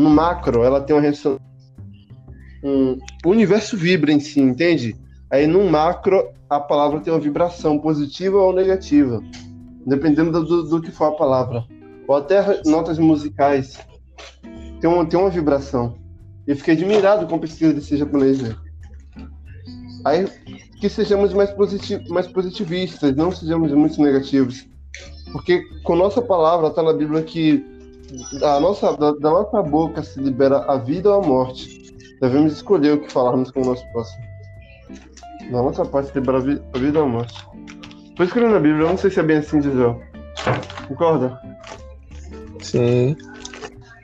no macro, ela tem uma ressonância. Um, o universo vibra em si, entende? Aí no macro, a palavra tem uma vibração positiva ou negativa, dependendo do, do que for a palavra. Ou até notas musicais. Tem uma, tem uma vibração. Eu fiquei admirado com a pesquisa desse japonês, né? Aí que sejamos mais, positiv mais positivistas, não sejamos muito negativos. Porque com nossa palavra está na Bíblia que a nossa, da, da, nossa boca se libera a vida ou a morte. Devemos escolher o que falarmos com o nosso próximo. Da nossa parte se libera a, vi a vida ou a morte. Foi escolhendo a Bíblia, eu não sei se é bem assim, Gisele. Concorda? Sim.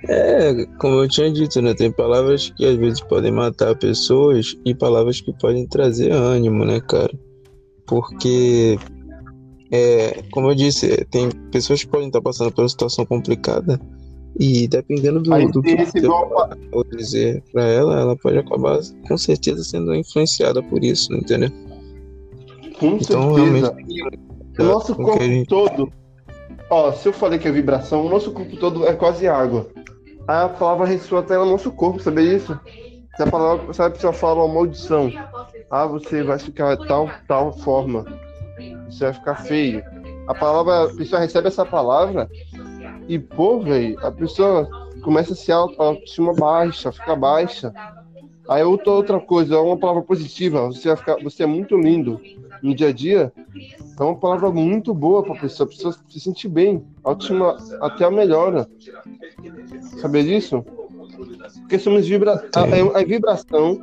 É, como eu tinha dito, né? Tem palavras que às vezes podem matar pessoas e palavras que podem trazer ânimo, né, cara? Porque, é, como eu disse, tem pessoas que podem estar passando por uma situação complicada e dependendo do, do que você ou dizer para ela, ela pode acabar com certeza sendo influenciada por isso, né, entendeu? Com então, certeza. realmente. O nosso corpo gente... todo. Ó, se eu falei que é vibração, o nosso corpo todo é quase água a palavra ressoa até no nosso corpo, sabe isso? Se a palavra, se a pessoa fala uma maldição, ah, você vai ficar tal, tal forma, você vai ficar feio. A palavra, a pessoa recebe essa palavra e, pô, velho, a pessoa começa a se auto, autoestima baixa, fica baixa. Aí outra, outra coisa, uma palavra positiva, você vai ficar, você é muito lindo no dia a dia, é uma palavra muito boa para a pessoa, a pessoa se sentir bem, a autoestima até a melhora. Saber disso? Porque somos vibra a, a, vibração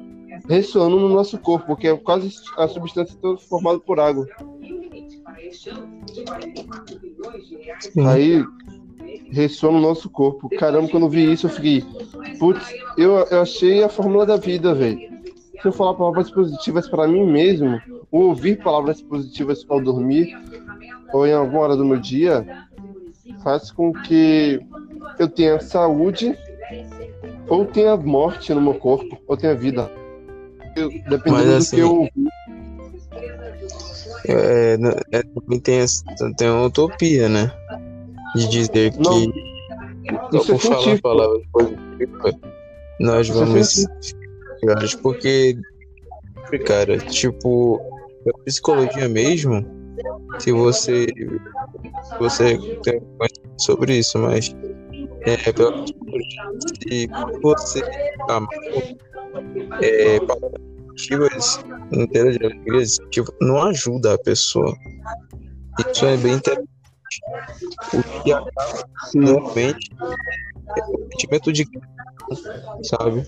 ressoando no nosso corpo, porque é quase a substância toda formada por água. Sim. Aí ressoa no nosso corpo. Caramba, quando eu vi isso, eu fiquei, putz, eu, eu achei a fórmula da vida, velho. Se eu falar palavras positivas para mim mesmo, ou ouvir palavras positivas ao dormir, ou em alguma hora do meu dia, faz com que eu tenha saúde, ou tenha morte no meu corpo, ou tenha vida. Eu, dependendo Mas, assim, do que eu é, é, também tem, tem uma utopia, né? De dizer que Não, por é falar palavras positivas, nós isso é vamos é porque, cara, tipo, a psicologia mesmo, se você se você tem sobre isso, mas é, pela se você amar é, positivas inteiras de alegrias, tipo, não ajuda a pessoa. Isso é bem interessante. O que acaba normalmente é o sentimento de sabe?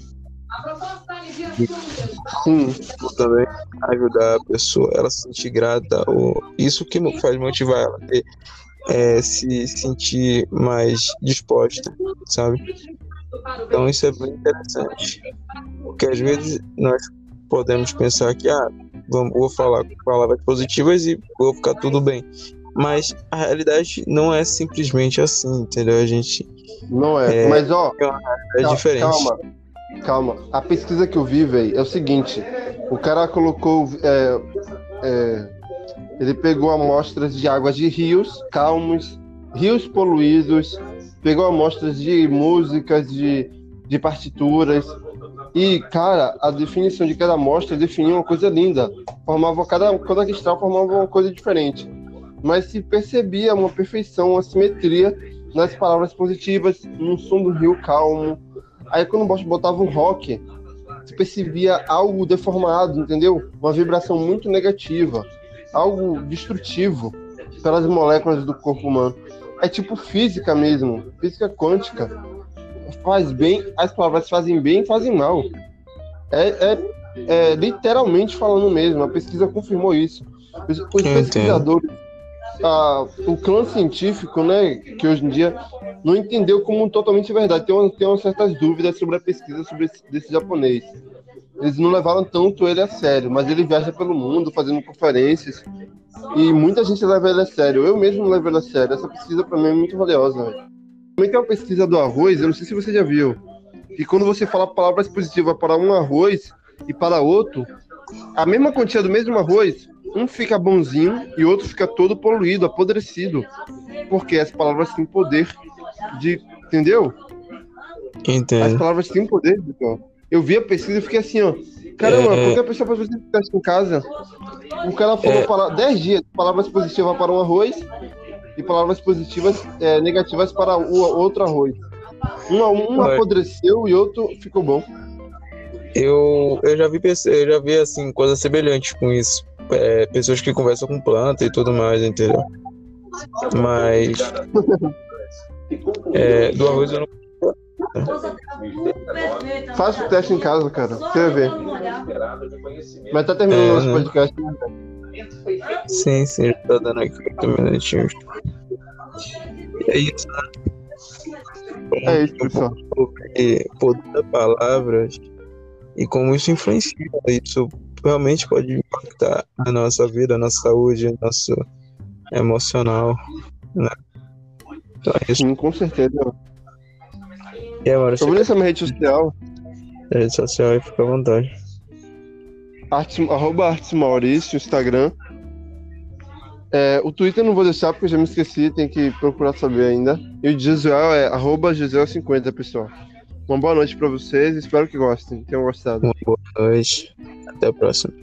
Sim, também ajudar a pessoa, ela se sentir grata, ou isso que faz motivar ela a ter, é, se sentir mais disposta, sabe? Então isso é bem interessante, porque às vezes nós podemos pensar que ah, vamos, vou falar palavras positivas e vou ficar tudo bem, mas a realidade não é simplesmente assim, entendeu? A gente não é, é mas ó, é, diferente. Calma Calma, a pesquisa que eu vi, velho, é o seguinte: o cara colocou. É, é, ele pegou amostras de águas de rios calmos, rios poluídos, pegou amostras de músicas, de, de partituras. E, cara, a definição de cada amostra definia uma coisa linda. Formava cada, cada cristal formava uma coisa diferente. Mas se percebia uma perfeição, uma simetria nas palavras positivas, no som do rio calmo, Aí quando o botava um rock, você percebia algo deformado, entendeu? Uma vibração muito negativa, algo destrutivo pelas moléculas do corpo humano. É tipo física mesmo, física quântica. Faz bem, as palavras fazem bem e fazem mal. É, é, é, literalmente falando mesmo, a pesquisa confirmou isso. Os, os pesquisadores a, o clã científico, né, que hoje em dia não entendeu como totalmente verdade. Tem, uma, tem umas certas dúvidas sobre a pesquisa sobre esse, desse japonês. Eles não levaram tanto ele a sério, mas ele viaja pelo mundo fazendo conferências e muita gente leva ele a sério. Eu mesmo levo ele a sério. Essa pesquisa para mim é muito valiosa. Também tem uma pesquisa do arroz, eu não sei se você já viu, que quando você fala palavras positivas para um arroz e para outro, a mesma quantia do mesmo arroz um fica bonzinho e outro fica todo poluído, apodrecido. Porque as palavras têm poder de. Entendeu? Entendo. As palavras têm poder, Vitor. Eu vi a pesquisa e fiquei assim, ó. Caramba, É. porque a pessoa pode fazer teste em casa. O cara falou É. para 10 dias, palavras positivas para um arroz e palavras positivas é, negativas para o outro arroz. Um, um apodreceu e outro ficou bom. Eu, eu já vi eu já vi assim coisas semelhantes com isso. É, pessoas que conversam com planta e tudo mais, entendeu? Mas é, do arroz eu não. Faça o teste em casa, cara. Você vai ver. Mas tá terminando É, o nosso né? podcast. Sim, sim, já tá dando aqui oito minutinhos. E é isso, né? É isso, pessoal. Poder das palavras e como isso influencia. Isso realmente pode impactar a nossa vida, a nossa saúde, o nosso emocional, né? Então é isso. Sim, com certeza. E agora, vou nessa minha rede social, a rede social aí, fica à vontade. Artes, arroba Artes Maurício, Instagram. É, o Twitter não vou deixar porque eu já me esqueci, tem que procurar saber ainda. E o Gisel é arroba Gisel50, pessoal. Uma boa noite pra vocês, espero que gostem, tenham gostado. Uma boa noite. Até a próxima.